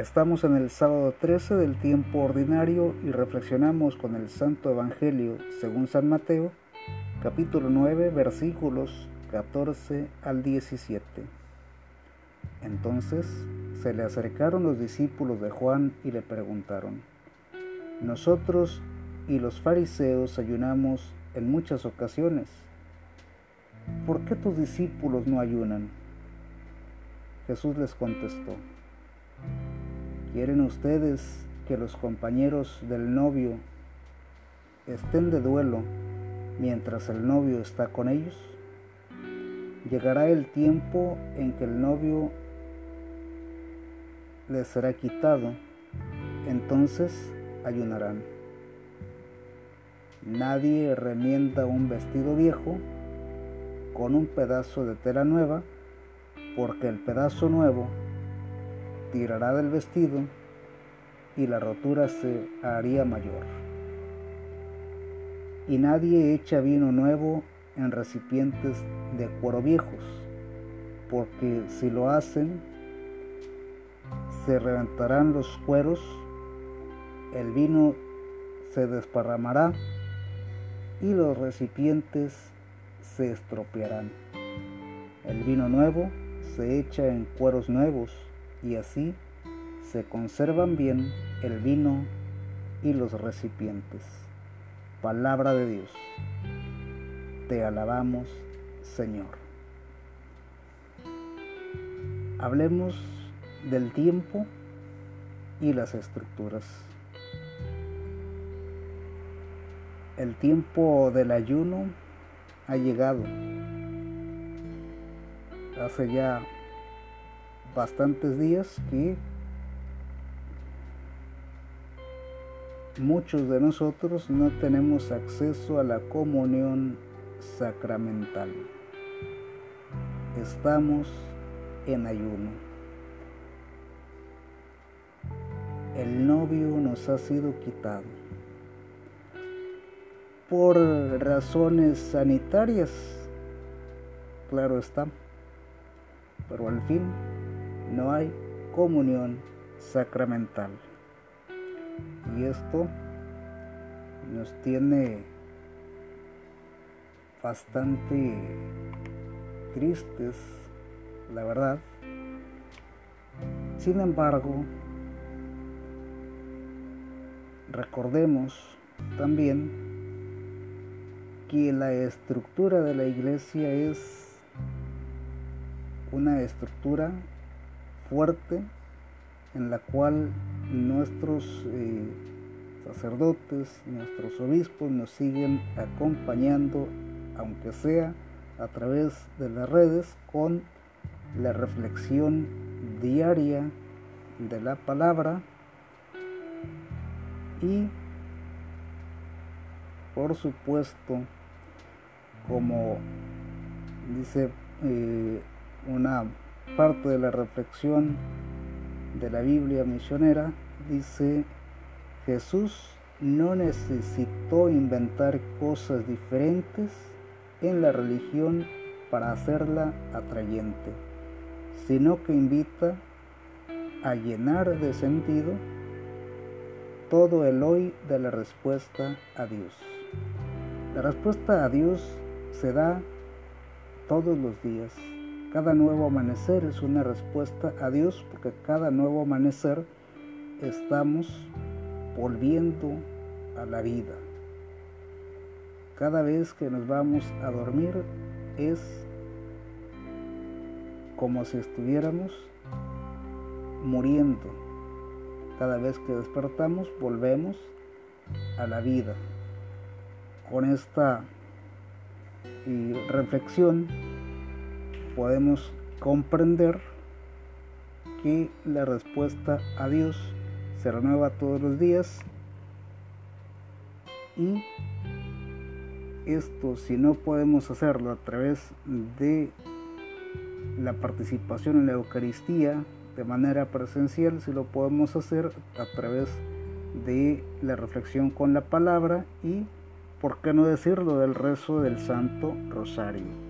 Estamos en el sábado 13 del tiempo ordinario y reflexionamos con el Santo Evangelio según San Mateo, capítulo 9, versículos 14 al 17. Entonces se le acercaron los discípulos de Juan y le preguntaron, Nosotros y los fariseos ayunamos en muchas ocasiones. ¿Por qué tus discípulos no ayunan? Jesús les contestó, ¿Quieren ustedes que los compañeros del novio estén de duelo mientras el novio está con ellos? Llegará el tiempo en que el novio les será quitado, entonces ayunarán. Nadie remienda un vestido viejo con un pedazo de tela nueva, porque el pedazo nuevo tirará del vestido y la rotura se haría mayor. Y nadie echa vino nuevo en recipientes de cuero viejos, porque si lo hacen, se reventarán los cueros, el vino se desparramará y los recipientes se estropearán. El vino nuevo se echa en cueros nuevos y así se conservan bien el vino y los recipientes. Palabra de Dios. Te alabamos, Señor. Hablemos del tiempo y las estructuras. El tiempo del ayuno ha llegado. Hace ya bastantes días que muchos de nosotros no tenemos acceso a la comunión sacramental. Estamos en ayuno. El novio nos ha sido quitado por razones sanitarias, claro está, pero al fin no hay comunión sacramental. Y esto nos tiene bastante tristes, la verdad. Sin embargo, recordemos también que la estructura de la iglesia es una estructura fuerte en la cual nuestros eh, sacerdotes, nuestros obispos nos siguen acompañando, aunque sea a través de las redes, con la reflexión diaria de la palabra. Y por supuesto como dice eh, una parte de la reflexión de la Biblia misionera dice, Jesús no necesitó inventar cosas diferentes en la religión para hacerla atrayente, sino que invita a llenar de sentido todo el hoy de la respuesta a Dios. La respuesta a Dios se da todos los días, cada nuevo amanecer es una respuesta a Dios porque cada nuevo amanecer estamos volviendo a la vida. Cada vez que nos vamos a dormir es como si estuviéramos muriendo. Cada vez que despertamos volvemos a la vida. Con esta reflexión podemos comprender que la respuesta a Dios se renueva todos los días y esto si no podemos hacerlo a través de la participación en la Eucaristía de manera presencial, si lo podemos hacer a través de la reflexión con la palabra y, por qué no decirlo, del rezo del Santo Rosario.